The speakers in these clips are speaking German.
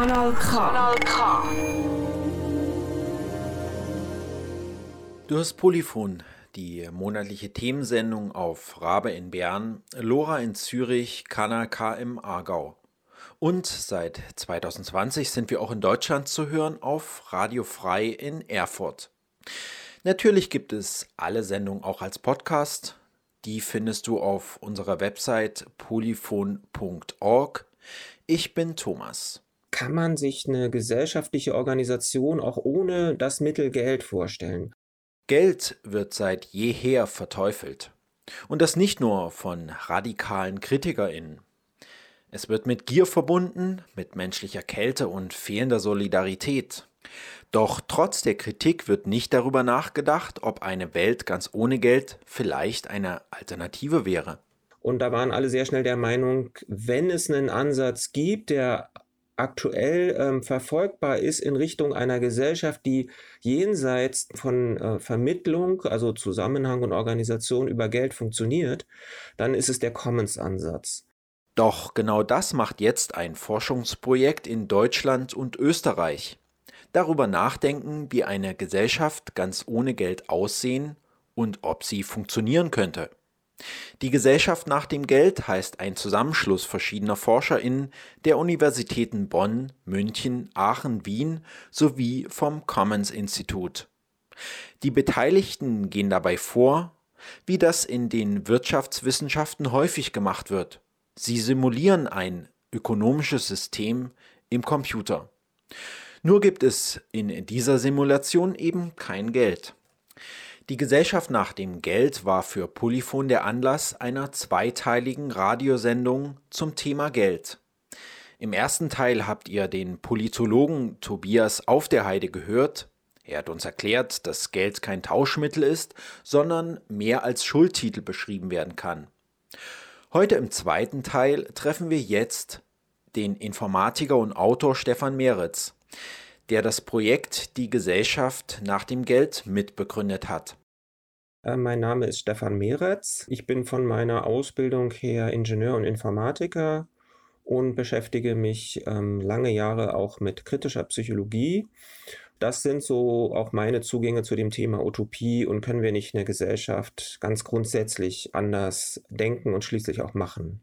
Kanal K. Kanal K. Du hast Polyphon, die monatliche Themensendung auf Rabe in Bern, Lora in Zürich, Kanal K im Aargau. Und seit 2020 sind wir auch in Deutschland zu hören auf Radio Frei in Erfurt. Natürlich gibt es alle Sendungen auch als Podcast. Die findest du auf unserer Website polyphon.org. Ich bin Thomas. Kann man sich eine gesellschaftliche Organisation auch ohne das Mittel Geld vorstellen? Geld wird seit jeher verteufelt. Und das nicht nur von radikalen KritikerInnen. Es wird mit Gier verbunden, mit menschlicher Kälte und fehlender Solidarität. Doch trotz der Kritik wird nicht darüber nachgedacht, ob eine Welt ganz ohne Geld vielleicht eine Alternative wäre. Und da waren alle sehr schnell der Meinung, wenn es einen Ansatz gibt, der aktuell ähm, verfolgbar ist in Richtung einer Gesellschaft, die jenseits von äh, Vermittlung, also Zusammenhang und Organisation über Geld funktioniert, dann ist es der Commons-Ansatz. Doch genau das macht jetzt ein Forschungsprojekt in Deutschland und Österreich. Darüber nachdenken, wie eine Gesellschaft ganz ohne Geld aussehen und ob sie funktionieren könnte. Die Gesellschaft nach dem Geld heißt ein Zusammenschluss verschiedener ForscherInnen der Universitäten Bonn, München, Aachen, Wien sowie vom Commons Institut. Die Beteiligten gehen dabei vor, wie das in den Wirtschaftswissenschaften häufig gemacht wird. Sie simulieren ein ökonomisches System im Computer. Nur gibt es in dieser Simulation eben kein Geld. Die Gesellschaft nach dem Geld war für Polyphon der Anlass einer zweiteiligen Radiosendung zum Thema Geld. Im ersten Teil habt ihr den Politologen Tobias Auf der Heide gehört. Er hat uns erklärt, dass Geld kein Tauschmittel ist, sondern mehr als Schuldtitel beschrieben werden kann. Heute im zweiten Teil treffen wir jetzt den Informatiker und Autor Stefan Meritz, der das Projekt Die Gesellschaft nach dem Geld mitbegründet hat. Äh, mein Name ist Stefan Meretz. Ich bin von meiner Ausbildung her Ingenieur und Informatiker und beschäftige mich ähm, lange Jahre auch mit kritischer Psychologie das sind so auch meine Zugänge zu dem Thema Utopie und können wir nicht eine Gesellschaft ganz grundsätzlich anders denken und schließlich auch machen.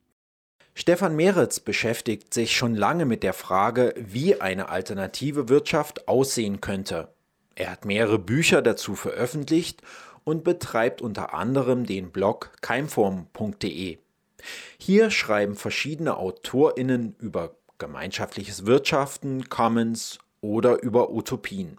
Stefan Meretz beschäftigt sich schon lange mit der Frage, wie eine alternative Wirtschaft aussehen könnte. Er hat mehrere Bücher dazu veröffentlicht und betreibt unter anderem den Blog keimform.de. Hier schreiben verschiedene AutorInnen über gemeinschaftliches Wirtschaften, Commons oder über Utopien.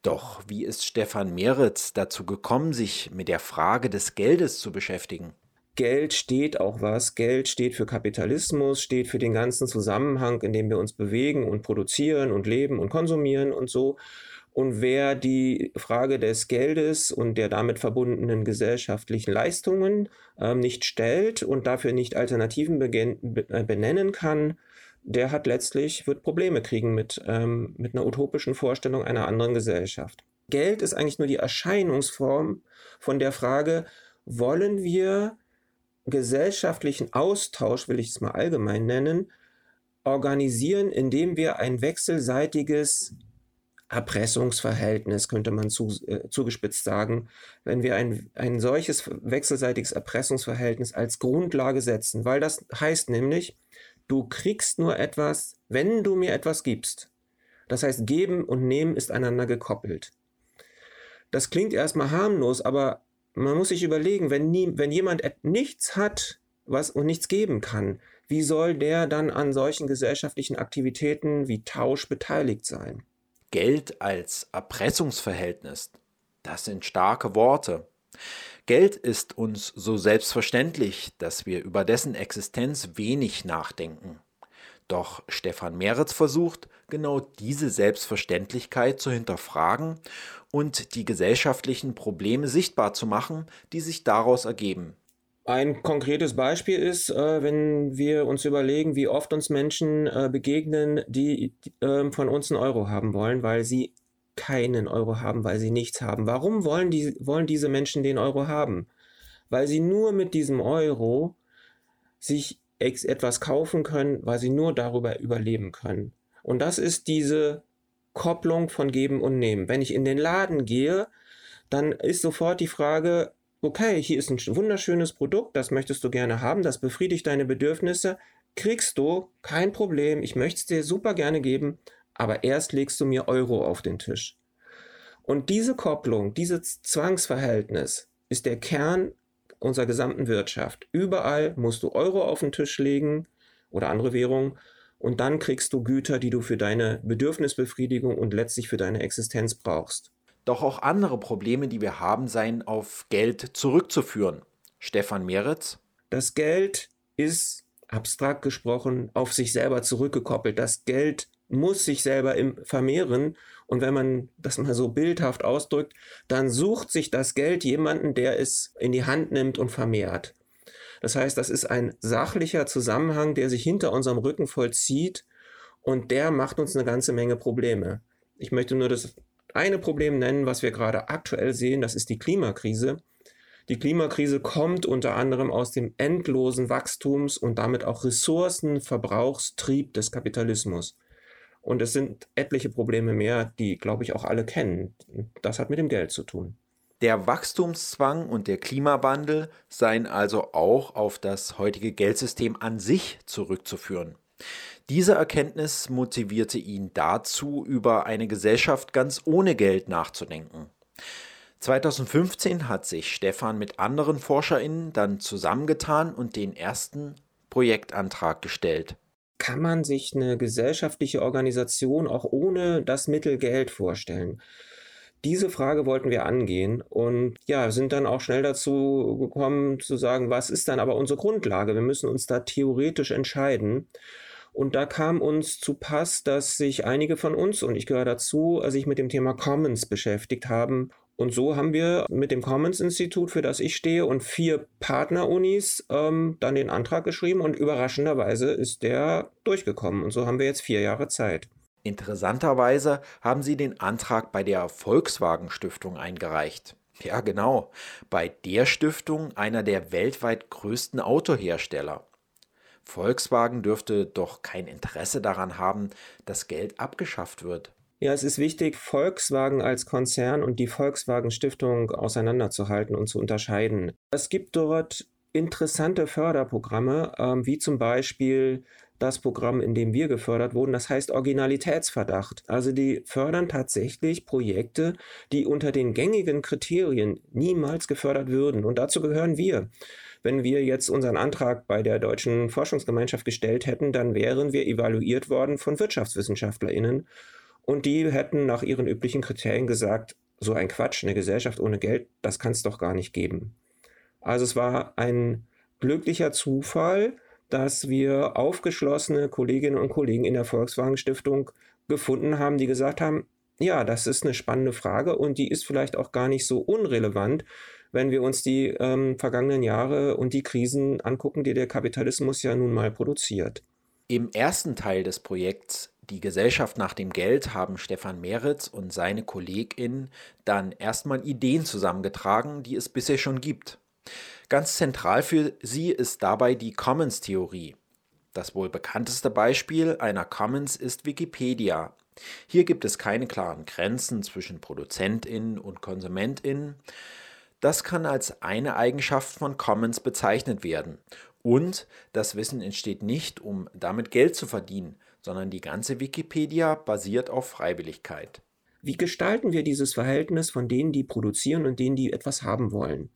Doch wie ist Stefan Meritz dazu gekommen, sich mit der Frage des Geldes zu beschäftigen? Geld steht auch was. Geld steht für Kapitalismus, steht für den ganzen Zusammenhang, in dem wir uns bewegen und produzieren und leben und konsumieren und so. Und wer die Frage des Geldes und der damit verbundenen gesellschaftlichen Leistungen ähm, nicht stellt und dafür nicht Alternativen benennen kann, der hat letztlich, wird Probleme kriegen mit, ähm, mit einer utopischen Vorstellung einer anderen Gesellschaft. Geld ist eigentlich nur die Erscheinungsform von der Frage, wollen wir gesellschaftlichen Austausch, will ich es mal allgemein nennen, organisieren, indem wir ein wechselseitiges Erpressungsverhältnis, könnte man zu, äh, zugespitzt sagen, wenn wir ein, ein solches wechselseitiges Erpressungsverhältnis als Grundlage setzen, weil das heißt nämlich, Du kriegst nur etwas, wenn du mir etwas gibst. Das heißt, geben und nehmen ist einander gekoppelt. Das klingt erstmal harmlos, aber man muss sich überlegen, wenn, nie, wenn jemand nichts hat was, und nichts geben kann, wie soll der dann an solchen gesellschaftlichen Aktivitäten wie Tausch beteiligt sein? Geld als Erpressungsverhältnis, das sind starke Worte. Geld ist uns so selbstverständlich, dass wir über dessen Existenz wenig nachdenken. Doch Stefan Meretz versucht, genau diese Selbstverständlichkeit zu hinterfragen und die gesellschaftlichen Probleme sichtbar zu machen, die sich daraus ergeben. Ein konkretes Beispiel ist, äh, wenn wir uns überlegen, wie oft uns Menschen äh, begegnen, die äh, von uns einen Euro haben wollen, weil sie keinen Euro haben, weil sie nichts haben. Warum wollen, die, wollen diese Menschen den Euro haben? Weil sie nur mit diesem Euro sich etwas kaufen können, weil sie nur darüber überleben können. Und das ist diese Kopplung von Geben und Nehmen. Wenn ich in den Laden gehe, dann ist sofort die Frage, okay, hier ist ein wunderschönes Produkt, das möchtest du gerne haben, das befriedigt deine Bedürfnisse, kriegst du, kein Problem, ich möchte es dir super gerne geben, aber erst legst du mir Euro auf den Tisch. Und diese Kopplung, dieses Zwangsverhältnis ist der Kern unserer gesamten Wirtschaft. Überall musst du Euro auf den Tisch legen oder andere Währungen und dann kriegst du Güter, die du für deine Bedürfnisbefriedigung und letztlich für deine Existenz brauchst. Doch auch andere Probleme, die wir haben, seien auf Geld zurückzuführen. Stefan Meritz. Das Geld ist abstrakt gesprochen auf sich selber zurückgekoppelt. Das Geld muss sich selber vermehren. Und wenn man das mal so bildhaft ausdrückt, dann sucht sich das Geld jemanden, der es in die Hand nimmt und vermehrt. Das heißt, das ist ein sachlicher Zusammenhang, der sich hinter unserem Rücken vollzieht und der macht uns eine ganze Menge Probleme. Ich möchte nur das eine Problem nennen, was wir gerade aktuell sehen, das ist die Klimakrise. Die Klimakrise kommt unter anderem aus dem endlosen Wachstums- und damit auch Ressourcenverbrauchstrieb des Kapitalismus. Und es sind etliche Probleme mehr, die, glaube ich, auch alle kennen. Das hat mit dem Geld zu tun. Der Wachstumszwang und der Klimawandel seien also auch auf das heutige Geldsystem an sich zurückzuführen. Diese Erkenntnis motivierte ihn dazu, über eine Gesellschaft ganz ohne Geld nachzudenken. 2015 hat sich Stefan mit anderen ForscherInnen dann zusammengetan und den ersten Projektantrag gestellt. Kann man sich eine gesellschaftliche Organisation auch ohne das Mittel Geld vorstellen? Diese Frage wollten wir angehen und ja, sind dann auch schnell dazu gekommen zu sagen, was ist dann aber unsere Grundlage? Wir müssen uns da theoretisch entscheiden. Und da kam uns zu Pass, dass sich einige von uns, und ich gehöre dazu, sich mit dem Thema Commons beschäftigt haben. Und so haben wir mit dem Commons-Institut, für das ich stehe, und vier Partnerunis ähm, dann den Antrag geschrieben und überraschenderweise ist der durchgekommen. Und so haben wir jetzt vier Jahre Zeit. Interessanterweise haben sie den Antrag bei der Volkswagen Stiftung eingereicht. Ja, genau, bei der Stiftung einer der weltweit größten Autohersteller. Volkswagen dürfte doch kein Interesse daran haben, dass Geld abgeschafft wird. Ja, es ist wichtig, Volkswagen als Konzern und die Volkswagen Stiftung auseinanderzuhalten und zu unterscheiden. Es gibt dort interessante Förderprogramme, ähm, wie zum Beispiel das Programm, in dem wir gefördert wurden, das heißt Originalitätsverdacht. Also die fördern tatsächlich Projekte, die unter den gängigen Kriterien niemals gefördert würden. Und dazu gehören wir. Wenn wir jetzt unseren Antrag bei der Deutschen Forschungsgemeinschaft gestellt hätten, dann wären wir evaluiert worden von WirtschaftswissenschaftlerInnen und die hätten nach ihren üblichen Kriterien gesagt, so ein Quatsch, eine Gesellschaft ohne Geld, das kann es doch gar nicht geben. Also es war ein glücklicher Zufall, dass wir aufgeschlossene Kolleginnen und Kollegen in der Volkswagen Stiftung gefunden haben, die gesagt haben, ja, das ist eine spannende Frage und die ist vielleicht auch gar nicht so unrelevant, wenn wir uns die ähm, vergangenen Jahre und die Krisen angucken, die der Kapitalismus ja nun mal produziert. Im ersten Teil des Projekts Die Gesellschaft nach dem Geld haben Stefan Meritz und seine KollegInnen dann erstmal Ideen zusammengetragen, die es bisher schon gibt. Ganz zentral für sie ist dabei die Commons-Theorie. Das wohl bekannteste Beispiel einer Commons ist Wikipedia. Hier gibt es keine klaren Grenzen zwischen ProduzentInnen und KonsumentInnen. Das kann als eine Eigenschaft von Commons bezeichnet werden. Und das Wissen entsteht nicht, um damit Geld zu verdienen, sondern die ganze Wikipedia basiert auf Freiwilligkeit. Wie gestalten wir dieses Verhältnis von denen, die produzieren und denen, die etwas haben wollen?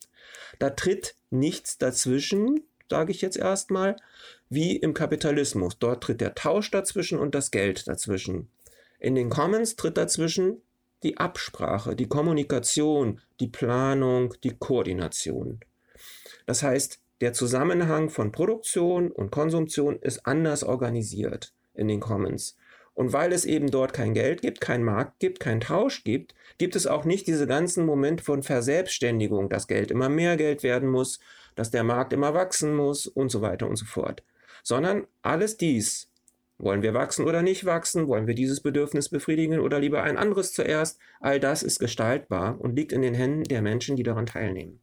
Da tritt nichts dazwischen, sage ich jetzt erstmal, wie im Kapitalismus. Dort tritt der Tausch dazwischen und das Geld dazwischen. In den Commons tritt dazwischen die Absprache, die Kommunikation, die Planung, die Koordination. Das heißt, der Zusammenhang von Produktion und Konsumtion ist anders organisiert in den Commons. Und weil es eben dort kein Geld gibt, kein Markt gibt, kein Tausch gibt, gibt es auch nicht diese ganzen Momente von Verselbstständigung, dass Geld immer mehr Geld werden muss, dass der Markt immer wachsen muss und so weiter und so fort. Sondern alles dies wollen wir wachsen oder nicht wachsen? Wollen wir dieses Bedürfnis befriedigen oder lieber ein anderes zuerst? All das ist gestaltbar und liegt in den Händen der Menschen, die daran teilnehmen.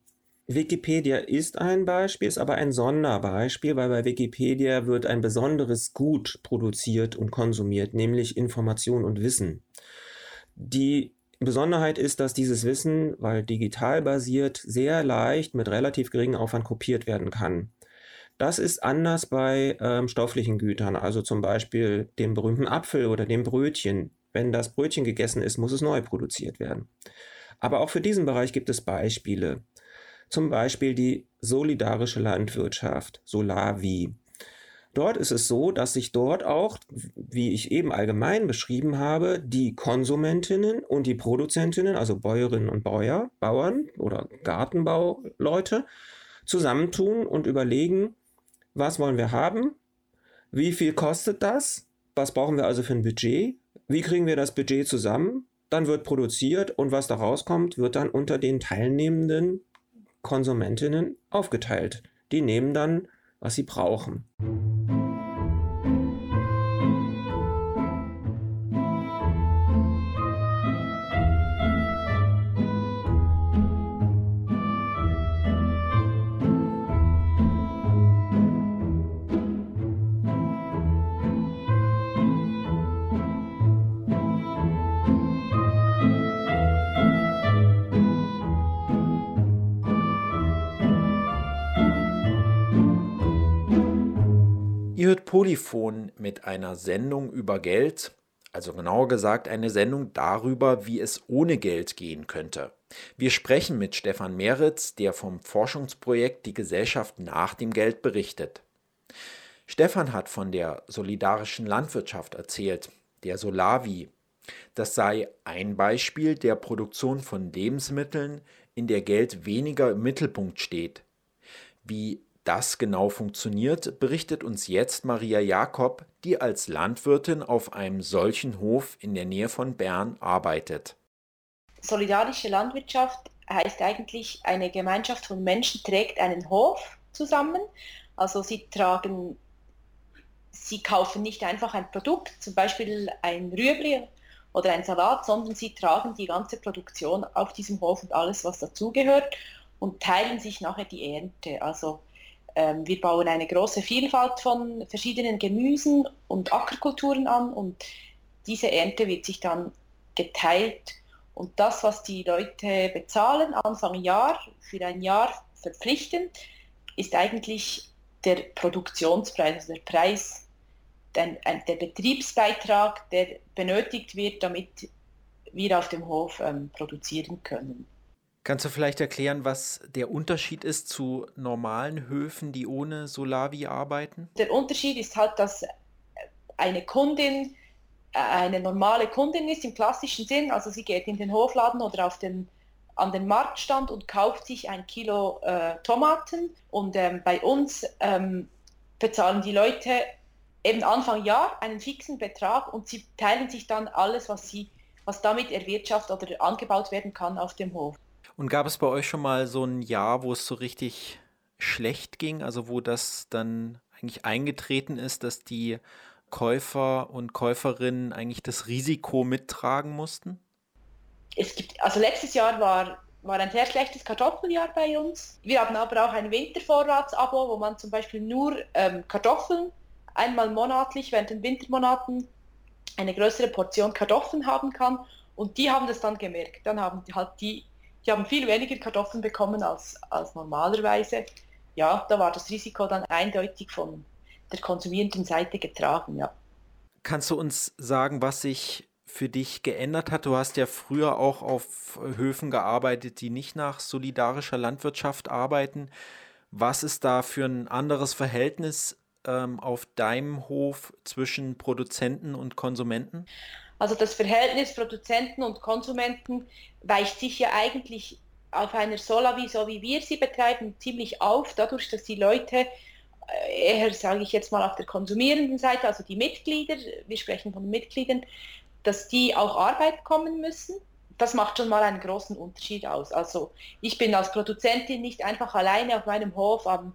Wikipedia ist ein Beispiel, ist aber ein Sonderbeispiel, weil bei Wikipedia wird ein besonderes Gut produziert und konsumiert, nämlich Information und Wissen. Die Besonderheit ist, dass dieses Wissen, weil digital basiert, sehr leicht mit relativ geringem Aufwand kopiert werden kann. Das ist anders bei ähm, stofflichen Gütern, also zum Beispiel dem berühmten Apfel oder dem Brötchen. Wenn das Brötchen gegessen ist, muss es neu produziert werden. Aber auch für diesen Bereich gibt es Beispiele. Zum Beispiel die solidarische Landwirtschaft, Solavi. Dort ist es so, dass sich dort auch, wie ich eben allgemein beschrieben habe, die Konsumentinnen und die Produzentinnen, also Bäuerinnen und Bäuer, Bauern oder Gartenbauleute, zusammentun und überlegen, was wollen wir haben, wie viel kostet das, was brauchen wir also für ein Budget, wie kriegen wir das Budget zusammen, dann wird produziert und was da rauskommt, wird dann unter den teilnehmenden Konsumentinnen aufgeteilt. Die nehmen dann, was sie brauchen. Ihr hört Polyphon mit einer Sendung über Geld, also genauer gesagt eine Sendung darüber, wie es ohne Geld gehen könnte. Wir sprechen mit Stefan Meritz, der vom Forschungsprojekt Die Gesellschaft nach dem Geld berichtet. Stefan hat von der solidarischen Landwirtschaft erzählt, der Solavi. Das sei ein Beispiel der Produktion von Lebensmitteln, in der Geld weniger im Mittelpunkt steht. Wie das genau funktioniert, berichtet uns jetzt Maria Jakob, die als Landwirtin auf einem solchen Hof in der Nähe von Bern arbeitet. Solidarische Landwirtschaft heißt eigentlich, eine Gemeinschaft von Menschen trägt einen Hof zusammen. Also sie tragen, sie kaufen nicht einfach ein Produkt, zum Beispiel ein Rüebli oder ein Salat, sondern sie tragen die ganze Produktion auf diesem Hof und alles, was dazugehört und teilen sich nachher die Ernte. Also wir bauen eine große Vielfalt von verschiedenen Gemüsen und Ackerkulturen an und diese Ernte wird sich dann geteilt und das, was die Leute bezahlen Anfang Jahr für ein Jahr verpflichtend, ist eigentlich der Produktionspreis, also der Preis, der, der Betriebsbeitrag, der benötigt wird, damit wir auf dem Hof ähm, produzieren können. Kannst du vielleicht erklären, was der Unterschied ist zu normalen Höfen, die ohne Solavi arbeiten? Der Unterschied ist halt, dass eine Kundin äh, eine normale Kundin ist im klassischen Sinn, also sie geht in den Hofladen oder auf den, an den Marktstand und kauft sich ein Kilo äh, Tomaten und ähm, bei uns ähm, bezahlen die Leute eben Anfang Jahr einen fixen Betrag und sie teilen sich dann alles, was sie was damit erwirtschaftet oder angebaut werden kann auf dem Hof. Und gab es bei euch schon mal so ein Jahr, wo es so richtig schlecht ging, also wo das dann eigentlich eingetreten ist, dass die Käufer und Käuferinnen eigentlich das Risiko mittragen mussten? Es gibt, also letztes Jahr war, war ein sehr schlechtes Kartoffeljahr bei uns. Wir haben aber auch ein Wintervorratsabo, wo man zum Beispiel nur ähm, Kartoffeln einmal monatlich während den Wintermonaten eine größere Portion Kartoffeln haben kann. Und die haben das dann gemerkt. Dann haben halt die die haben viel weniger Kartoffeln bekommen als, als normalerweise. Ja, da war das Risiko dann eindeutig von der konsumierenden Seite getragen, ja. Kannst du uns sagen, was sich für dich geändert hat? Du hast ja früher auch auf Höfen gearbeitet, die nicht nach solidarischer Landwirtschaft arbeiten. Was ist da für ein anderes Verhältnis ähm, auf deinem Hof zwischen Produzenten und Konsumenten? Also das Verhältnis Produzenten und Konsumenten weicht sich ja eigentlich auf einer Solavi, so wie wir sie betreiben, ziemlich auf, dadurch, dass die Leute äh, eher, sage ich jetzt mal, auf der konsumierenden Seite, also die Mitglieder, wir sprechen von Mitgliedern, dass die auch Arbeit kommen müssen. Das macht schon mal einen großen Unterschied aus. Also ich bin als Produzentin nicht einfach alleine auf meinem Hof am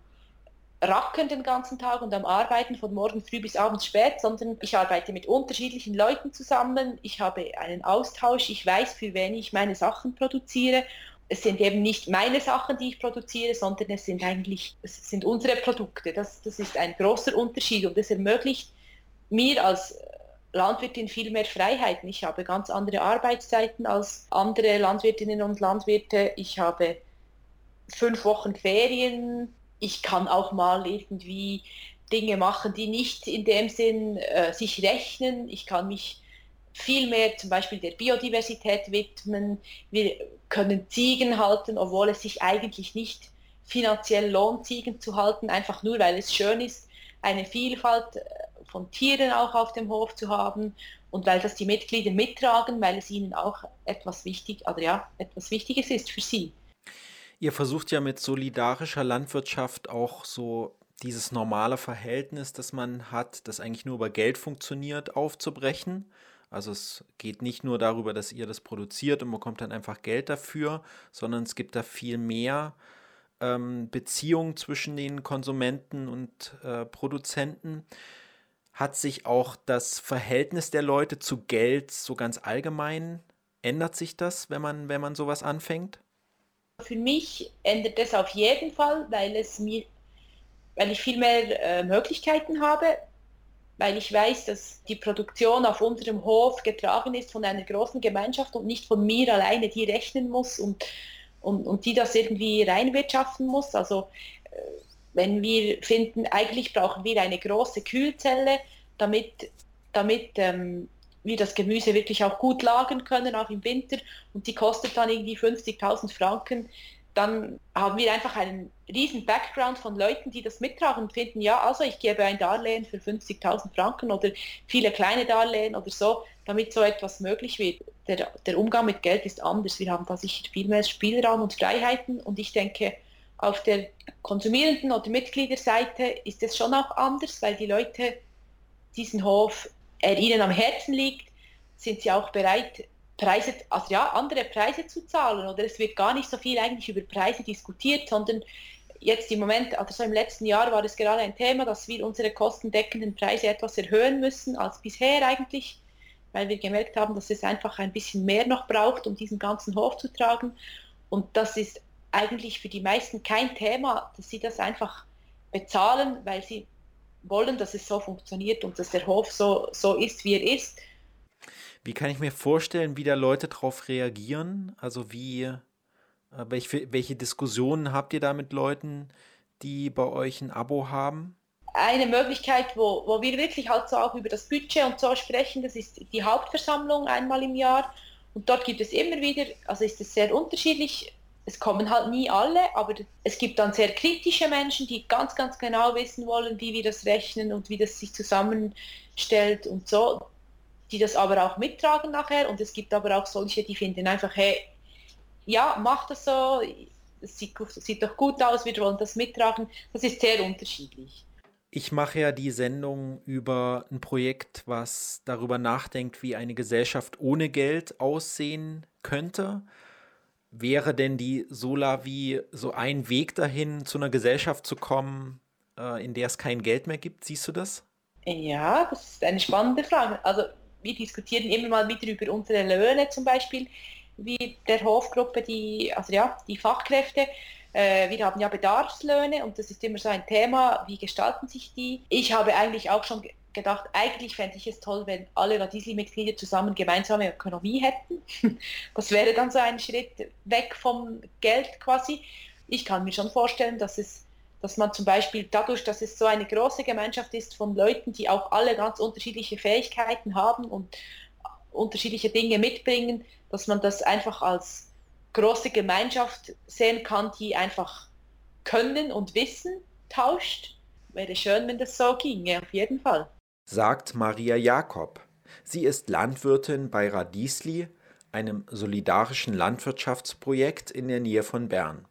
Racken den ganzen Tag und am Arbeiten von morgen früh bis abends spät, sondern ich arbeite mit unterschiedlichen Leuten zusammen. Ich habe einen Austausch. Ich weiß, für wen ich meine Sachen produziere. es sind eben nicht meine Sachen, die ich produziere, sondern es sind eigentlich es sind unsere Produkte. Das, das ist ein großer Unterschied und das ermöglicht mir als Landwirtin viel mehr Freiheiten. Ich habe ganz andere Arbeitszeiten als andere Landwirtinnen und Landwirte. Ich habe fünf Wochen Ferien. Ich kann auch mal irgendwie Dinge machen, die nicht in dem Sinn äh, sich rechnen. Ich kann mich viel mehr zum Beispiel der Biodiversität widmen. Wir können Ziegen halten, obwohl es sich eigentlich nicht finanziell lohnt, Ziegen zu halten, einfach nur weil es schön ist, eine Vielfalt äh, von Tieren auch auf dem Hof zu haben und weil das die Mitglieder mittragen, weil es ihnen auch etwas wichtig, also ja, etwas Wichtiges ist für sie. Ihr versucht ja mit solidarischer Landwirtschaft auch so dieses normale Verhältnis, das man hat, das eigentlich nur über Geld funktioniert, aufzubrechen. Also es geht nicht nur darüber, dass ihr das produziert und bekommt dann einfach Geld dafür, sondern es gibt da viel mehr ähm, Beziehungen zwischen den Konsumenten und äh, Produzenten. Hat sich auch das Verhältnis der Leute zu Geld so ganz allgemein, ändert sich das, wenn man, wenn man sowas anfängt? Für mich ändert es auf jeden Fall, weil es mir, weil ich viel mehr äh, Möglichkeiten habe, weil ich weiß, dass die Produktion auf unserem Hof getragen ist von einer großen Gemeinschaft und nicht von mir alleine, die rechnen muss und, und, und die das irgendwie reinwirtschaften muss. Also äh, wenn wir finden, eigentlich brauchen wir eine große Kühlzelle, damit, damit ähm, wir das Gemüse wirklich auch gut lagern können, auch im Winter, und die kostet dann irgendwie 50.000 Franken, dann haben wir einfach einen riesen Background von Leuten, die das mittragen und finden, ja, also ich gebe ein Darlehen für 50.000 Franken oder viele kleine Darlehen oder so, damit so etwas möglich wird. Der, der Umgang mit Geld ist anders. Wir haben da sicher viel mehr Spielraum und Freiheiten und ich denke, auf der konsumierenden oder Mitgliederseite ist es schon auch anders, weil die Leute diesen Hof, er ihnen am Herzen liegt, sind sie auch bereit, Preise, also ja, andere Preise zu zahlen oder es wird gar nicht so viel eigentlich über Preise diskutiert, sondern jetzt im Moment, also so im letzten Jahr war es gerade ein Thema, dass wir unsere kostendeckenden Preise etwas erhöhen müssen als bisher eigentlich, weil wir gemerkt haben, dass es einfach ein bisschen mehr noch braucht, um diesen ganzen Hof zu tragen. Und das ist eigentlich für die meisten kein Thema, dass sie das einfach bezahlen, weil sie wollen, dass es so funktioniert und dass der Hof so, so ist, wie er ist. Wie kann ich mir vorstellen, wie da Leute darauf reagieren? Also wie, äh, welche, welche Diskussionen habt ihr da mit Leuten, die bei euch ein Abo haben? Eine Möglichkeit, wo, wo wir wirklich halt so auch über das Budget und so sprechen, das ist die Hauptversammlung einmal im Jahr. Und dort gibt es immer wieder, also ist es sehr unterschiedlich, es kommen halt nie alle, aber es gibt dann sehr kritische Menschen, die ganz, ganz genau wissen wollen, wie wir das rechnen und wie das sich zusammenstellt und so die das aber auch mittragen nachher und es gibt aber auch solche, die finden einfach, hey, ja, mach das so, es sieht, sieht doch gut aus, wir wollen das mittragen. Das ist sehr unterschiedlich. Ich mache ja die Sendung über ein Projekt, was darüber nachdenkt, wie eine Gesellschaft ohne Geld aussehen könnte. Wäre denn die Solavi so ein Weg dahin, zu einer Gesellschaft zu kommen, äh, in der es kein Geld mehr gibt? Siehst du das? Ja, das ist eine spannende Frage. Also wir diskutieren immer mal wieder über unsere Löhne zum Beispiel, wie der Hofgruppe, die, also ja, die Fachkräfte. Äh, wir haben ja Bedarfslöhne und das ist immer so ein Thema, wie gestalten sich die. Ich habe eigentlich auch schon gedacht, eigentlich fände ich es toll, wenn alle Radisli-Mitglieder zusammen gemeinsame Ökonomie hätten. Das wäre dann so ein Schritt weg vom Geld quasi. Ich kann mir schon vorstellen, dass es dass man zum Beispiel dadurch, dass es so eine große Gemeinschaft ist von Leuten, die auch alle ganz unterschiedliche Fähigkeiten haben und unterschiedliche Dinge mitbringen, dass man das einfach als große Gemeinschaft sehen kann, die einfach Können und Wissen tauscht. Wäre schön, wenn das so ginge, auf jeden Fall. Sagt Maria Jakob. Sie ist Landwirtin bei Radisli, einem solidarischen Landwirtschaftsprojekt in der Nähe von Bern.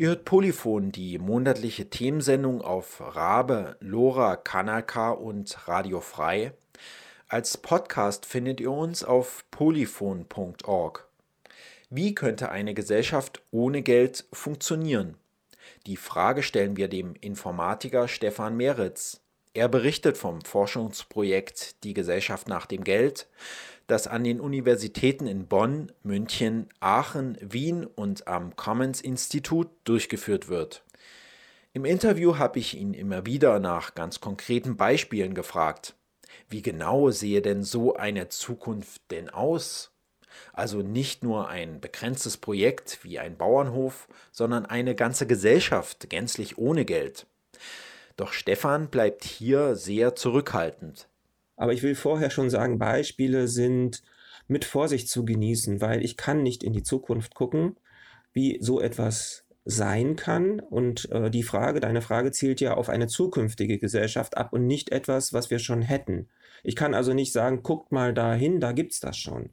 Ihr hört Polyphon, die monatliche Themensendung auf Rabe, Lora, Kanal K und Radio Frei. Als Podcast findet ihr uns auf polyphon.org. Wie könnte eine Gesellschaft ohne Geld funktionieren? Die Frage stellen wir dem Informatiker Stefan Meritz. Er berichtet vom Forschungsprojekt Die Gesellschaft nach dem Geld, das an den Universitäten in Bonn, München, Aachen, Wien und am Commons Institut durchgeführt wird. Im Interview habe ich ihn immer wieder nach ganz konkreten Beispielen gefragt. Wie genau sehe denn so eine Zukunft denn aus? Also nicht nur ein begrenztes Projekt wie ein Bauernhof, sondern eine ganze Gesellschaft gänzlich ohne Geld. Doch Stefan bleibt hier sehr zurückhaltend. Aber ich will vorher schon sagen, Beispiele sind mit Vorsicht zu genießen, weil ich kann nicht in die Zukunft gucken, wie so etwas sein kann. Und äh, die Frage, deine Frage zielt ja auf eine zukünftige Gesellschaft ab und nicht etwas, was wir schon hätten. Ich kann also nicht sagen, guckt mal dahin, da gibt's das schon.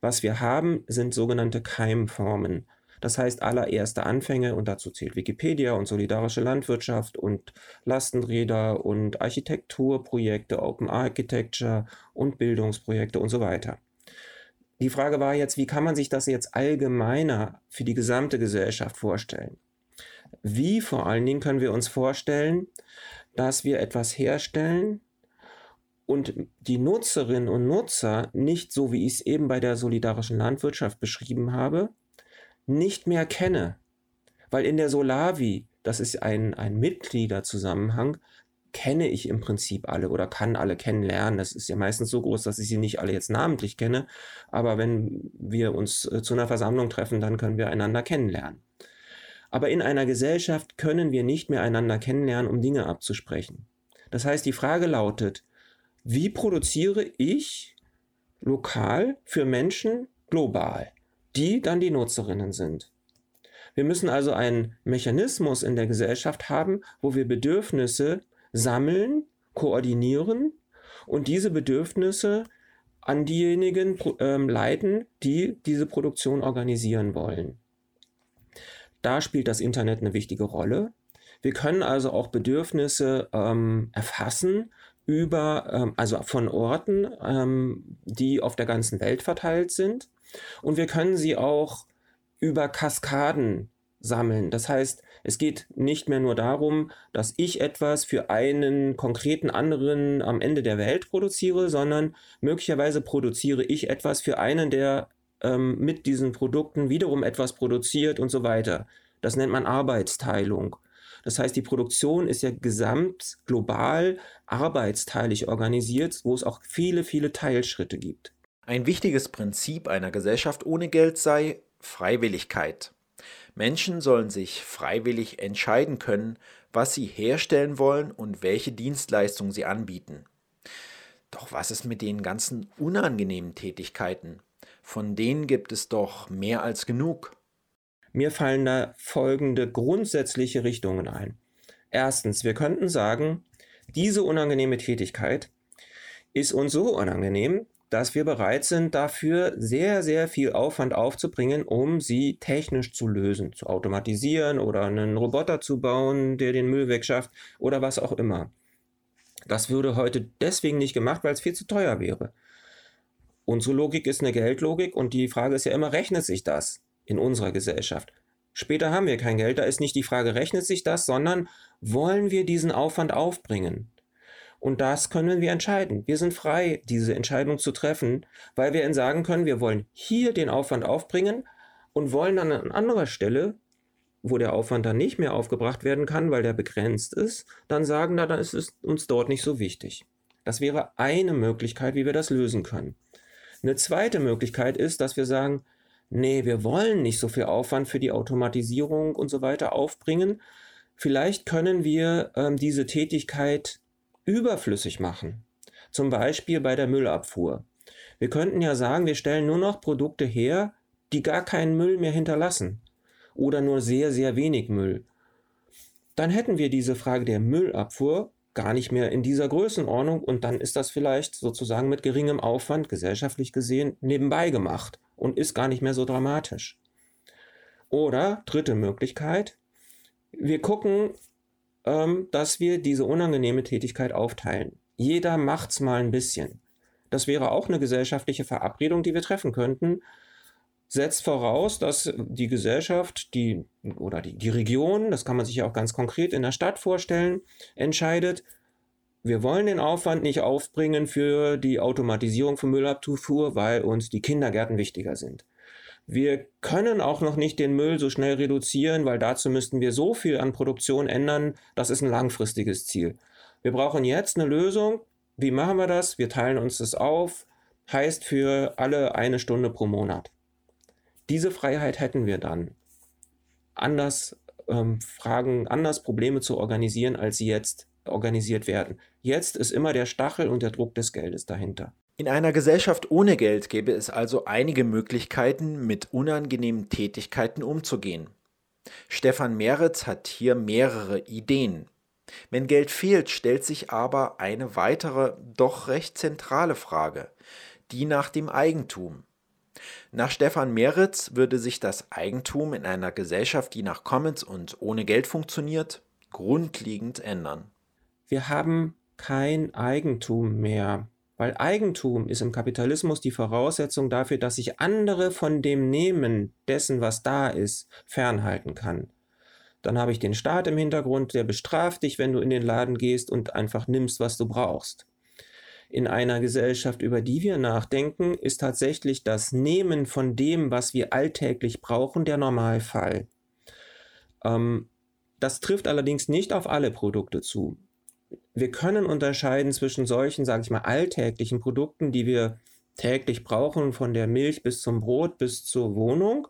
Was wir haben, sind sogenannte Keimformen. Das heißt, allererste Anfänge, und dazu zählt Wikipedia und solidarische Landwirtschaft und Lastenräder und Architekturprojekte, Open Architecture und Bildungsprojekte und so weiter. Die Frage war jetzt, wie kann man sich das jetzt allgemeiner für die gesamte Gesellschaft vorstellen? Wie vor allen Dingen können wir uns vorstellen, dass wir etwas herstellen und die Nutzerinnen und Nutzer nicht so, wie ich es eben bei der solidarischen Landwirtschaft beschrieben habe, nicht mehr kenne. Weil in der Solavi, das ist ein, ein Mitgliederzusammenhang, kenne ich im Prinzip alle oder kann alle kennenlernen. Das ist ja meistens so groß, dass ich sie nicht alle jetzt namentlich kenne. Aber wenn wir uns äh, zu einer Versammlung treffen, dann können wir einander kennenlernen. Aber in einer Gesellschaft können wir nicht mehr einander kennenlernen, um Dinge abzusprechen. Das heißt, die Frage lautet, wie produziere ich lokal für Menschen global? Die dann die Nutzerinnen sind. Wir müssen also einen Mechanismus in der Gesellschaft haben, wo wir Bedürfnisse sammeln, koordinieren und diese Bedürfnisse an diejenigen ähm, leiten, die diese Produktion organisieren wollen. Da spielt das Internet eine wichtige Rolle. Wir können also auch Bedürfnisse ähm, erfassen über, ähm, also von Orten, ähm, die auf der ganzen Welt verteilt sind. Und wir können sie auch über Kaskaden sammeln. Das heißt, es geht nicht mehr nur darum, dass ich etwas für einen konkreten anderen am Ende der Welt produziere, sondern möglicherweise produziere ich etwas für einen, der ähm, mit diesen Produkten wiederum etwas produziert und so weiter. Das nennt man Arbeitsteilung. Das heißt, die Produktion ist ja gesamt global arbeitsteilig organisiert, wo es auch viele, viele Teilschritte gibt. Ein wichtiges Prinzip einer Gesellschaft ohne Geld sei Freiwilligkeit. Menschen sollen sich freiwillig entscheiden können, was sie herstellen wollen und welche Dienstleistungen sie anbieten. Doch was ist mit den ganzen unangenehmen Tätigkeiten? Von denen gibt es doch mehr als genug. Mir fallen da folgende grundsätzliche Richtungen ein. Erstens, wir könnten sagen, diese unangenehme Tätigkeit ist uns so unangenehm, dass wir bereit sind, dafür sehr, sehr viel Aufwand aufzubringen, um sie technisch zu lösen, zu automatisieren oder einen Roboter zu bauen, der den Müll wegschafft oder was auch immer. Das würde heute deswegen nicht gemacht, weil es viel zu teuer wäre. Unsere Logik ist eine Geldlogik und die Frage ist ja immer, rechnet sich das in unserer Gesellschaft? Später haben wir kein Geld, da ist nicht die Frage, rechnet sich das, sondern wollen wir diesen Aufwand aufbringen? Und das können wir entscheiden. Wir sind frei, diese Entscheidung zu treffen, weil wir ihnen sagen können, wir wollen hier den Aufwand aufbringen und wollen dann an anderer Stelle, wo der Aufwand dann nicht mehr aufgebracht werden kann, weil der begrenzt ist, dann sagen, na, dann ist es uns dort nicht so wichtig. Das wäre eine Möglichkeit, wie wir das lösen können. Eine zweite Möglichkeit ist, dass wir sagen, nee, wir wollen nicht so viel Aufwand für die Automatisierung und so weiter aufbringen. Vielleicht können wir ähm, diese Tätigkeit überflüssig machen. Zum Beispiel bei der Müllabfuhr. Wir könnten ja sagen, wir stellen nur noch Produkte her, die gar keinen Müll mehr hinterlassen oder nur sehr, sehr wenig Müll. Dann hätten wir diese Frage der Müllabfuhr gar nicht mehr in dieser Größenordnung und dann ist das vielleicht sozusagen mit geringem Aufwand gesellschaftlich gesehen nebenbei gemacht und ist gar nicht mehr so dramatisch. Oder dritte Möglichkeit, Wir gucken, ähm, dass wir diese unangenehme Tätigkeit aufteilen. Jeder macht's mal ein bisschen. Das wäre auch eine gesellschaftliche Verabredung, die wir treffen könnten. Setzt voraus, dass die Gesellschaft, die oder die, die Region, das kann man sich ja auch ganz konkret in der Stadt vorstellen, entscheidet, wir wollen den Aufwand nicht aufbringen für die Automatisierung von Müllabzufuhr, weil uns die Kindergärten wichtiger sind. Wir können auch noch nicht den Müll so schnell reduzieren, weil dazu müssten wir so viel an Produktion ändern. Das ist ein langfristiges Ziel. Wir brauchen jetzt eine Lösung. Wie machen wir das? Wir teilen uns das auf. Heißt für alle eine Stunde pro Monat. Diese Freiheit hätten wir dann. Anders ähm, Fragen, anders Probleme zu organisieren, als sie jetzt organisiert werden. Jetzt ist immer der Stachel und der Druck des Geldes dahinter. In einer Gesellschaft ohne Geld gäbe es also einige Möglichkeiten, mit unangenehmen Tätigkeiten umzugehen. Stefan Meritz hat hier mehrere Ideen. Wenn Geld fehlt, stellt sich aber eine weitere, doch recht zentrale Frage, die nach dem Eigentum. Nach Stefan Meritz würde sich das Eigentum in einer Gesellschaft, die nach Commons und ohne Geld funktioniert, grundlegend ändern. Wir haben kein Eigentum mehr. Weil Eigentum ist im Kapitalismus die Voraussetzung dafür, dass sich andere von dem Nehmen dessen, was da ist, fernhalten kann. Dann habe ich den Staat im Hintergrund, der bestraft dich, wenn du in den Laden gehst und einfach nimmst, was du brauchst. In einer Gesellschaft, über die wir nachdenken, ist tatsächlich das Nehmen von dem, was wir alltäglich brauchen, der Normalfall. Ähm, das trifft allerdings nicht auf alle Produkte zu wir können unterscheiden zwischen solchen, sage ich mal, alltäglichen Produkten, die wir täglich brauchen, von der Milch bis zum Brot bis zur Wohnung,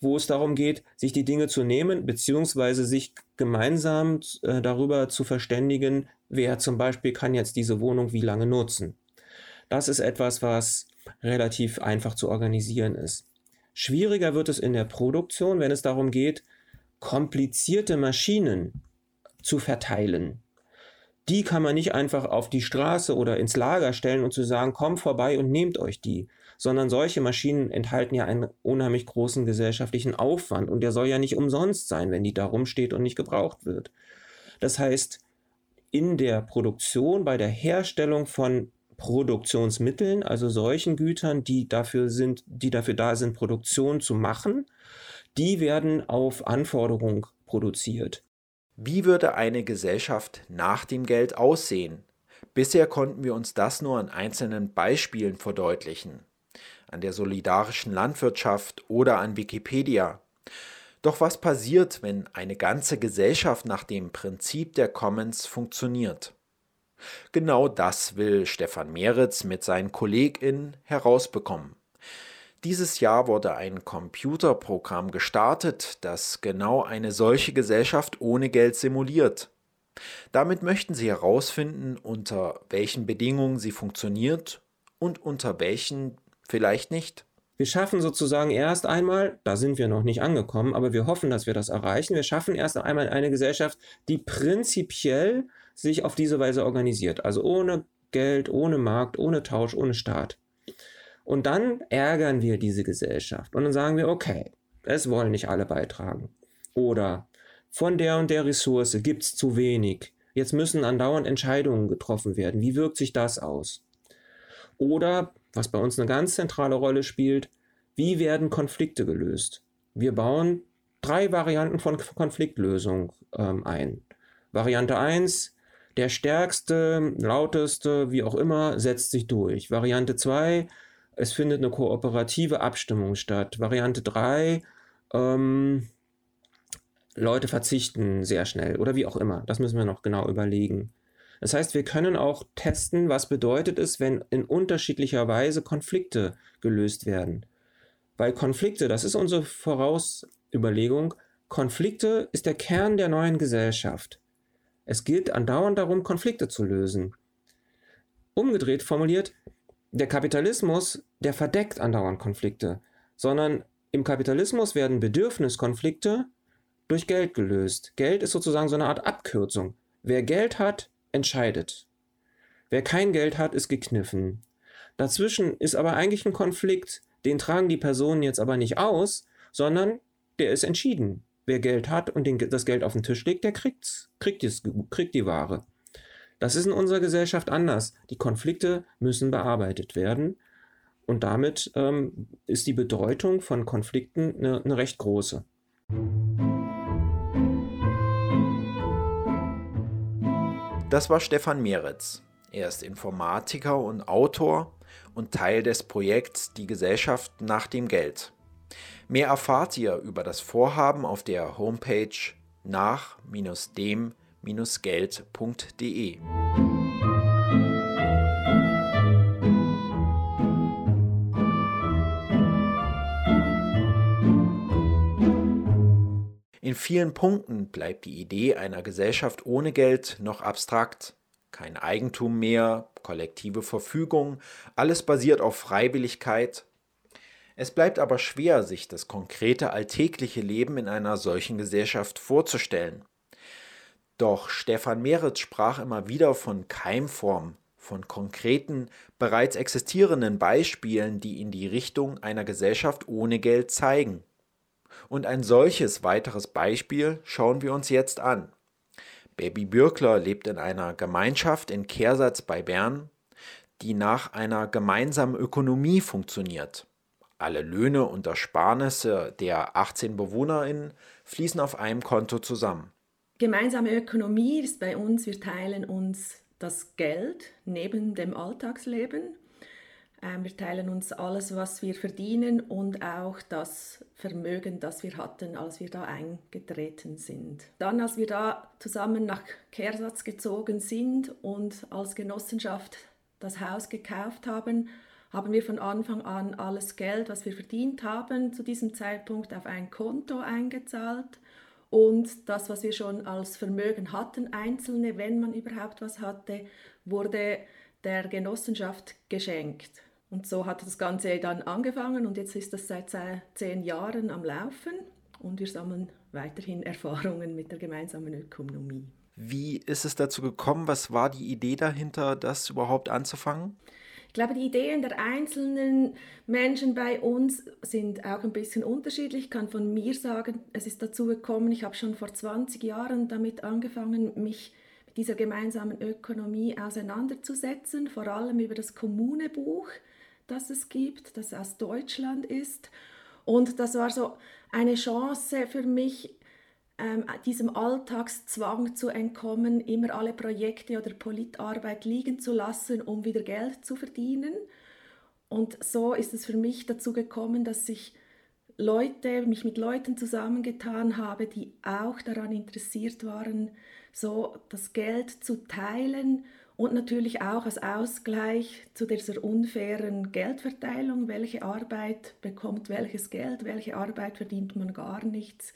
wo es darum geht, sich die Dinge zu nehmen, beziehungsweise sich gemeinsam äh, darüber zu verständigen, wer zum Beispiel kann jetzt diese Wohnung wie lange nutzen. Das ist etwas, was relativ einfach zu organisieren ist. Schwieriger wird es in der Produktion, wenn es darum geht, komplizierte Maschinen zu verteilen die kann man nicht einfach auf die Straße oder ins Lager stellen und zu sagen, kommt vorbei und nehmt euch die, sondern solche Maschinen enthalten ja einen unheimlich großen gesellschaftlichen Aufwand und der soll ja nicht umsonst sein, wenn die da rumsteht und nicht gebraucht wird. Das heißt, in der Produktion, bei der Herstellung von Produktionsmitteln, also solchen Gütern, die dafür sind, die dafür da sind, Produktion zu machen, die werden auf Anforderung produziert. Wie würde eine Gesellschaft nach dem Geld aussehen? Bisher konnten wir uns das nur an einzelnen Beispielen verdeutlichen, an der solidarischen Landwirtschaft oder an Wikipedia. Doch was passiert, wenn eine ganze Gesellschaft nach dem Prinzip der Commons funktioniert? Genau das will Stefan Meritz mit seinen KollegInnen herausbekommen. Dieses Jahr wurde ein Computerprogramm gestartet, das genau eine solche Gesellschaft ohne Geld simuliert. Damit möchten Sie herausfinden, unter welchen Bedingungen sie funktioniert und unter welchen vielleicht nicht. Wir schaffen sozusagen erst einmal, da sind wir noch nicht angekommen, aber wir hoffen, dass wir das erreichen. Wir schaffen erst einmal eine Gesellschaft, die prinzipiell sich auf diese Weise organisiert. Also ohne Geld, ohne Markt, ohne Tausch, ohne Staat. Und dann ärgern wir diese Gesellschaft und dann sagen wir, okay, es wollen nicht alle beitragen. Oder von der und der Ressource gibt es zu wenig. Jetzt müssen andauernd Entscheidungen getroffen werden. Wie wirkt sich das aus? Oder, was bei uns eine ganz zentrale Rolle spielt, wie werden Konflikte gelöst? Wir bauen drei Varianten von Konfliktlösung ähm, ein. Variante 1, der stärkste, lauteste, wie auch immer, setzt sich durch. Variante 2, es findet eine kooperative Abstimmung statt. Variante 3, ähm, Leute verzichten sehr schnell oder wie auch immer. Das müssen wir noch genau überlegen. Das heißt, wir können auch testen, was bedeutet es, wenn in unterschiedlicher Weise Konflikte gelöst werden. Weil Konflikte, das ist unsere Vorausüberlegung, Konflikte ist der Kern der neuen Gesellschaft. Es gilt andauernd darum, Konflikte zu lösen. Umgedreht formuliert, der Kapitalismus, der verdeckt andauernd Konflikte, sondern im Kapitalismus werden Bedürfniskonflikte durch Geld gelöst. Geld ist sozusagen so eine Art Abkürzung. Wer Geld hat, entscheidet. Wer kein Geld hat, ist gekniffen. Dazwischen ist aber eigentlich ein Konflikt, den tragen die Personen jetzt aber nicht aus, sondern der ist entschieden. Wer Geld hat und den, das Geld auf den Tisch legt, der kriegt's, kriegt, dies, kriegt die Ware. Das ist in unserer Gesellschaft anders. Die Konflikte müssen bearbeitet werden. Und damit ähm, ist die Bedeutung von Konflikten eine, eine recht große. Das war Stefan Meretz. Er ist Informatiker und Autor und Teil des Projekts Die Gesellschaft nach dem Geld. Mehr erfahrt ihr über das Vorhaben auf der Homepage nach-dem-geld.de. In vielen Punkten bleibt die Idee einer Gesellschaft ohne Geld noch abstrakt. Kein Eigentum mehr, kollektive Verfügung, alles basiert auf Freiwilligkeit. Es bleibt aber schwer, sich das konkrete alltägliche Leben in einer solchen Gesellschaft vorzustellen. Doch Stefan Meritz sprach immer wieder von Keimform, von konkreten, bereits existierenden Beispielen, die in die Richtung einer Gesellschaft ohne Geld zeigen. Und ein solches weiteres Beispiel schauen wir uns jetzt an. Baby Bürkler lebt in einer Gemeinschaft in Kehrsatz bei Bern, die nach einer gemeinsamen Ökonomie funktioniert. Alle Löhne und Ersparnisse der 18 BewohnerInnen fließen auf einem Konto zusammen. Gemeinsame Ökonomie ist bei uns, wir teilen uns das Geld neben dem Alltagsleben ähm, wir teilen uns alles, was wir verdienen und auch das Vermögen, das wir hatten, als wir da eingetreten sind. Dann, als wir da zusammen nach Kehrsatz gezogen sind und als Genossenschaft das Haus gekauft haben, haben wir von Anfang an alles Geld, was wir verdient haben, zu diesem Zeitpunkt auf ein Konto eingezahlt und das, was wir schon als Vermögen hatten, einzelne, wenn man überhaupt was hatte, wurde der Genossenschaft geschenkt. Und so hat das Ganze dann angefangen und jetzt ist das seit zehn Jahren am Laufen und wir sammeln weiterhin Erfahrungen mit der gemeinsamen Ökonomie. Wie ist es dazu gekommen? Was war die Idee dahinter, das überhaupt anzufangen? Ich glaube, die Ideen der einzelnen Menschen bei uns sind auch ein bisschen unterschiedlich. Ich kann von mir sagen, es ist dazu gekommen, ich habe schon vor 20 Jahren damit angefangen, mich mit dieser gemeinsamen Ökonomie auseinanderzusetzen, vor allem über das Kommunebuch das es gibt, das aus Deutschland ist. Und das war so eine Chance für mich, ähm, diesem Alltagszwang zu entkommen, immer alle Projekte oder Politarbeit liegen zu lassen, um wieder Geld zu verdienen. Und so ist es für mich dazu gekommen, dass ich Leute, mich mit Leuten zusammengetan habe, die auch daran interessiert waren, so das Geld zu teilen und natürlich auch als Ausgleich zu dieser unfairen Geldverteilung, welche Arbeit bekommt welches Geld, welche Arbeit verdient man? Gar nichts,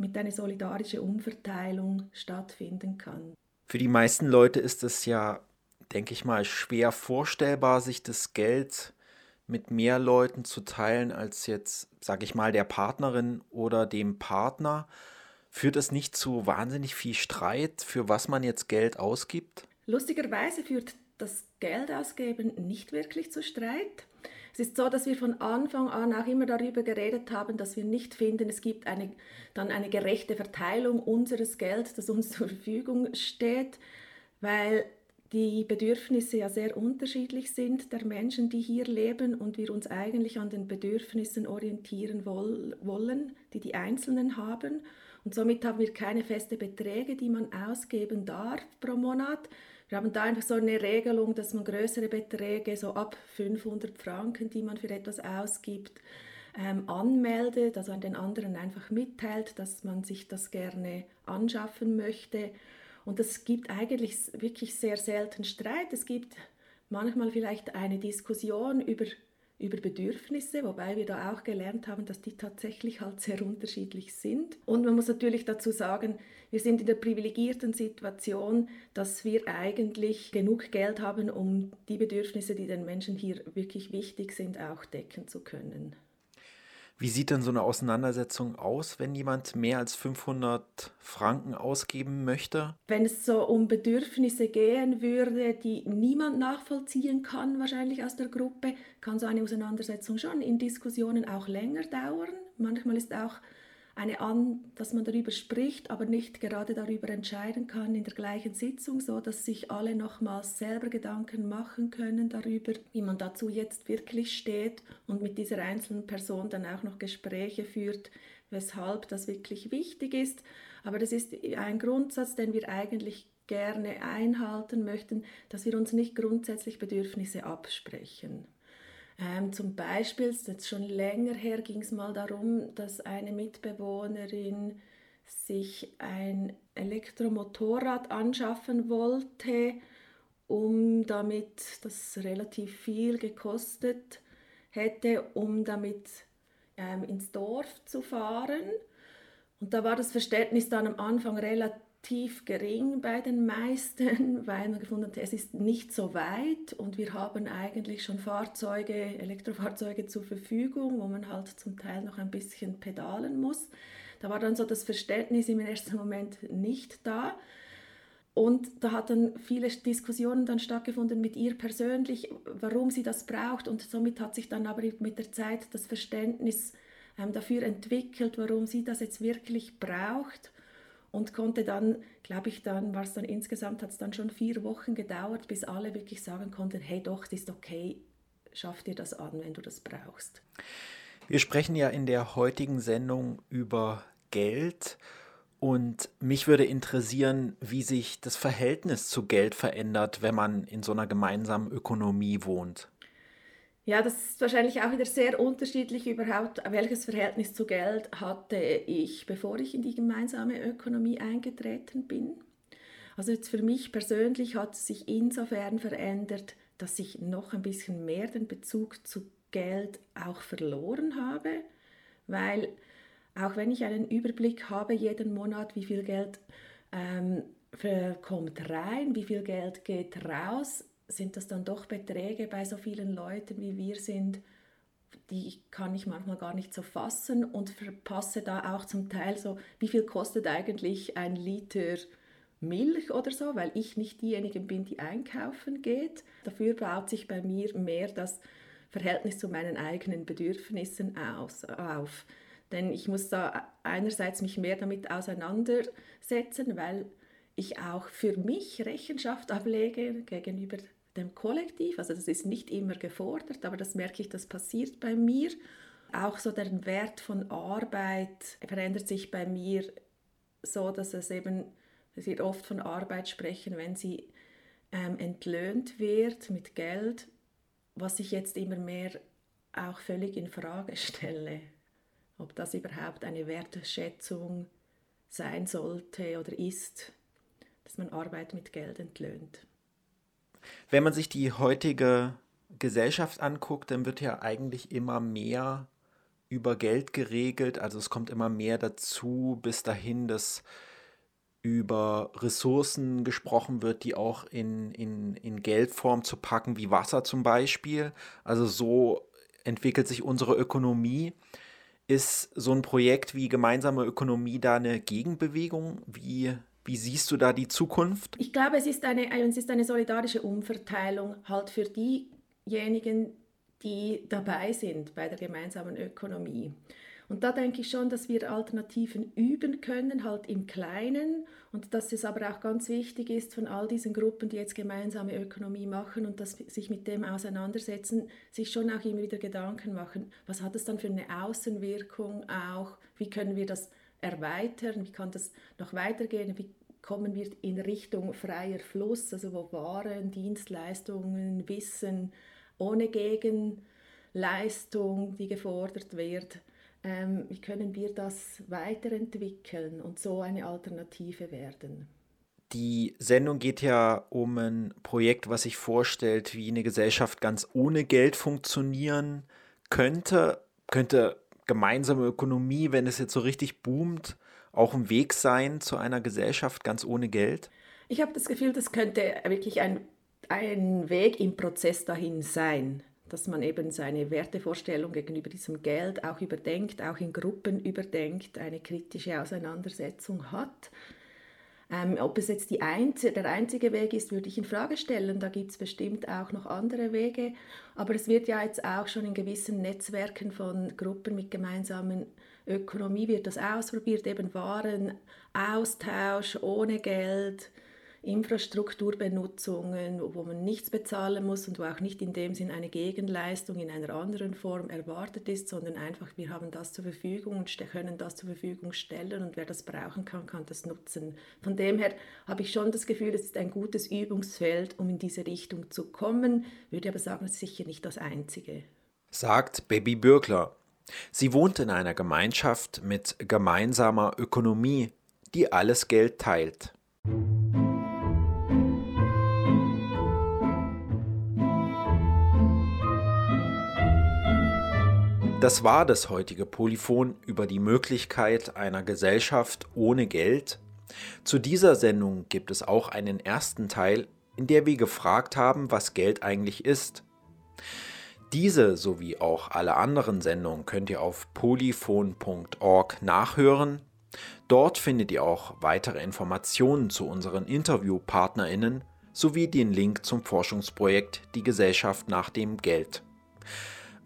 damit eine solidarische Umverteilung stattfinden kann. Für die meisten Leute ist es ja, denke ich mal, schwer vorstellbar, sich das Geld mit mehr Leuten zu teilen als jetzt, sage ich mal, der Partnerin oder dem Partner. Führt es nicht zu wahnsinnig viel Streit, für was man jetzt Geld ausgibt? Lustigerweise führt das Geldausgeben nicht wirklich zu Streit. Es ist so, dass wir von Anfang an auch immer darüber geredet haben, dass wir nicht finden, es gibt eine, dann eine gerechte Verteilung unseres Geldes, das uns zur Verfügung steht, weil die Bedürfnisse ja sehr unterschiedlich sind der Menschen, die hier leben und wir uns eigentlich an den Bedürfnissen orientieren wollen, die die Einzelnen haben. Und somit haben wir keine feste Beträge, die man ausgeben darf pro Monat, wir haben da einfach so eine Regelung, dass man größere Beträge, so ab 500 Franken, die man für etwas ausgibt, ähm, anmeldet, also an den anderen einfach mitteilt, dass man sich das gerne anschaffen möchte. Und es gibt eigentlich wirklich sehr selten Streit. Es gibt manchmal vielleicht eine Diskussion über über Bedürfnisse, wobei wir da auch gelernt haben, dass die tatsächlich halt sehr unterschiedlich sind. Und man muss natürlich dazu sagen, wir sind in der privilegierten Situation, dass wir eigentlich genug Geld haben, um die Bedürfnisse, die den Menschen hier wirklich wichtig sind, auch decken zu können. Wie sieht denn so eine Auseinandersetzung aus, wenn jemand mehr als 500 Franken ausgeben möchte? Wenn es so um Bedürfnisse gehen würde, die niemand nachvollziehen kann, wahrscheinlich aus der Gruppe, kann so eine Auseinandersetzung schon in Diskussionen auch länger dauern. Manchmal ist auch eine an, dass man darüber spricht, aber nicht gerade darüber entscheiden kann in der gleichen Sitzung, so dass sich alle nochmals selber Gedanken machen können darüber, wie man dazu jetzt wirklich steht und mit dieser einzelnen Person dann auch noch Gespräche führt, weshalb das wirklich wichtig ist. Aber das ist ein Grundsatz, den wir eigentlich gerne einhalten möchten, dass wir uns nicht grundsätzlich Bedürfnisse absprechen. Ähm, zum Beispiel, jetzt schon länger her, ging es mal darum, dass eine Mitbewohnerin sich ein Elektromotorrad anschaffen wollte, um damit, das relativ viel gekostet hätte, um damit ähm, ins Dorf zu fahren. Und da war das Verständnis dann am Anfang relativ relativ gering bei den meisten, weil man gefunden hat, es ist nicht so weit und wir haben eigentlich schon Fahrzeuge, Elektrofahrzeuge zur Verfügung, wo man halt zum Teil noch ein bisschen pedalen muss. Da war dann so das Verständnis im ersten Moment nicht da. Und da hat dann viele Diskussionen dann stattgefunden mit ihr persönlich, warum sie das braucht. Und somit hat sich dann aber mit der Zeit das Verständnis ähm, dafür entwickelt, warum sie das jetzt wirklich braucht und konnte dann, glaube ich, dann war es dann insgesamt, hat es dann schon vier Wochen gedauert, bis alle wirklich sagen konnten, hey doch, das ist okay, schaff dir das an, wenn du das brauchst. Wir sprechen ja in der heutigen Sendung über Geld und mich würde interessieren, wie sich das Verhältnis zu Geld verändert, wenn man in so einer gemeinsamen Ökonomie wohnt. Ja, das ist wahrscheinlich auch wieder sehr unterschiedlich überhaupt. Welches Verhältnis zu Geld hatte ich, bevor ich in die gemeinsame Ökonomie eingetreten bin? Also jetzt für mich persönlich hat es sich insofern verändert, dass ich noch ein bisschen mehr den Bezug zu Geld auch verloren habe, weil auch wenn ich einen Überblick habe jeden Monat, wie viel Geld ähm, kommt rein, wie viel Geld geht raus, sind das dann doch Beträge bei so vielen Leuten, wie wir sind, die kann ich manchmal gar nicht so fassen und verpasse da auch zum Teil so, wie viel kostet eigentlich ein Liter Milch oder so, weil ich nicht diejenige bin, die einkaufen geht. Dafür baut sich bei mir mehr das Verhältnis zu meinen eigenen Bedürfnissen aus, auf. Denn ich muss da einerseits mich mehr damit auseinandersetzen, weil ich auch für mich Rechenschaft ablege gegenüber dem Kollektiv. Also das ist nicht immer gefordert, aber das merke ich, das passiert bei mir. Auch so der Wert von Arbeit verändert sich bei mir so, dass es eben, dass wir oft von Arbeit sprechen, wenn sie ähm, entlöhnt wird mit Geld, was ich jetzt immer mehr auch völlig in Frage stelle, ob das überhaupt eine Wertschätzung sein sollte oder ist, dass man Arbeit mit Geld entlöhnt. Wenn man sich die heutige Gesellschaft anguckt, dann wird ja eigentlich immer mehr über Geld geregelt. Also es kommt immer mehr dazu, bis dahin, dass über Ressourcen gesprochen wird, die auch in, in, in Geldform zu packen, wie Wasser zum Beispiel. Also so entwickelt sich unsere Ökonomie. Ist so ein Projekt wie gemeinsame Ökonomie da eine Gegenbewegung? Wie wie siehst du da die Zukunft? Ich glaube, es ist eine, es ist eine solidarische Umverteilung halt für diejenigen, die dabei sind bei der gemeinsamen Ökonomie. Und da denke ich schon, dass wir Alternativen üben können, halt im Kleinen. Und dass es aber auch ganz wichtig ist von all diesen Gruppen, die jetzt gemeinsame Ökonomie machen und das, sich mit dem auseinandersetzen, sich schon auch immer wieder Gedanken machen, was hat es dann für eine Außenwirkung auch, wie können wir das erweitern, wie kann das noch weitergehen, wie kommen wir in Richtung freier Fluss, also wo Waren, Dienstleistungen, Wissen ohne Gegenleistung, die gefordert wird, ähm, wie können wir das weiterentwickeln und so eine Alternative werden. Die Sendung geht ja um ein Projekt, was sich vorstellt, wie eine Gesellschaft ganz ohne Geld funktionieren könnte. Könnte gemeinsame Ökonomie, wenn es jetzt so richtig boomt, auch ein Weg sein zu einer Gesellschaft ganz ohne Geld? Ich habe das Gefühl, das könnte wirklich ein, ein Weg im Prozess dahin sein, dass man eben seine Wertevorstellung gegenüber diesem Geld auch überdenkt, auch in Gruppen überdenkt, eine kritische Auseinandersetzung hat ähm, ob es jetzt einzige, der einzige Weg ist, würde ich in Frage stellen. Da gibt es bestimmt auch noch andere Wege. Aber es wird ja jetzt auch schon in gewissen Netzwerken von Gruppen mit gemeinsamen Ökonomie wird das ausprobiert, eben Warenaustausch ohne Geld, Infrastrukturbenutzungen, wo man nichts bezahlen muss und wo auch nicht in dem Sinn eine Gegenleistung in einer anderen Form erwartet ist, sondern einfach wir haben das zur Verfügung und können das zur Verfügung stellen und wer das brauchen kann, kann das nutzen. Von dem her habe ich schon das Gefühl, es ist ein gutes Übungsfeld, um in diese Richtung zu kommen, würde aber sagen, es ist sicher nicht das Einzige. Sagt Baby Bürgler. Sie wohnt in einer Gemeinschaft mit gemeinsamer Ökonomie, die alles Geld teilt. Das war das heutige Polyphon über die Möglichkeit einer Gesellschaft ohne Geld. Zu dieser Sendung gibt es auch einen ersten Teil, in der wir gefragt haben, was Geld eigentlich ist. Diese sowie auch alle anderen Sendungen könnt ihr auf polyphon.org nachhören. Dort findet ihr auch weitere Informationen zu unseren Interviewpartnerinnen sowie den Link zum Forschungsprojekt Die Gesellschaft nach dem Geld.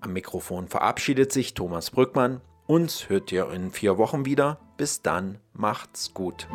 Am Mikrofon verabschiedet sich Thomas Brückmann. Uns hört ihr in vier Wochen wieder. Bis dann, macht's gut.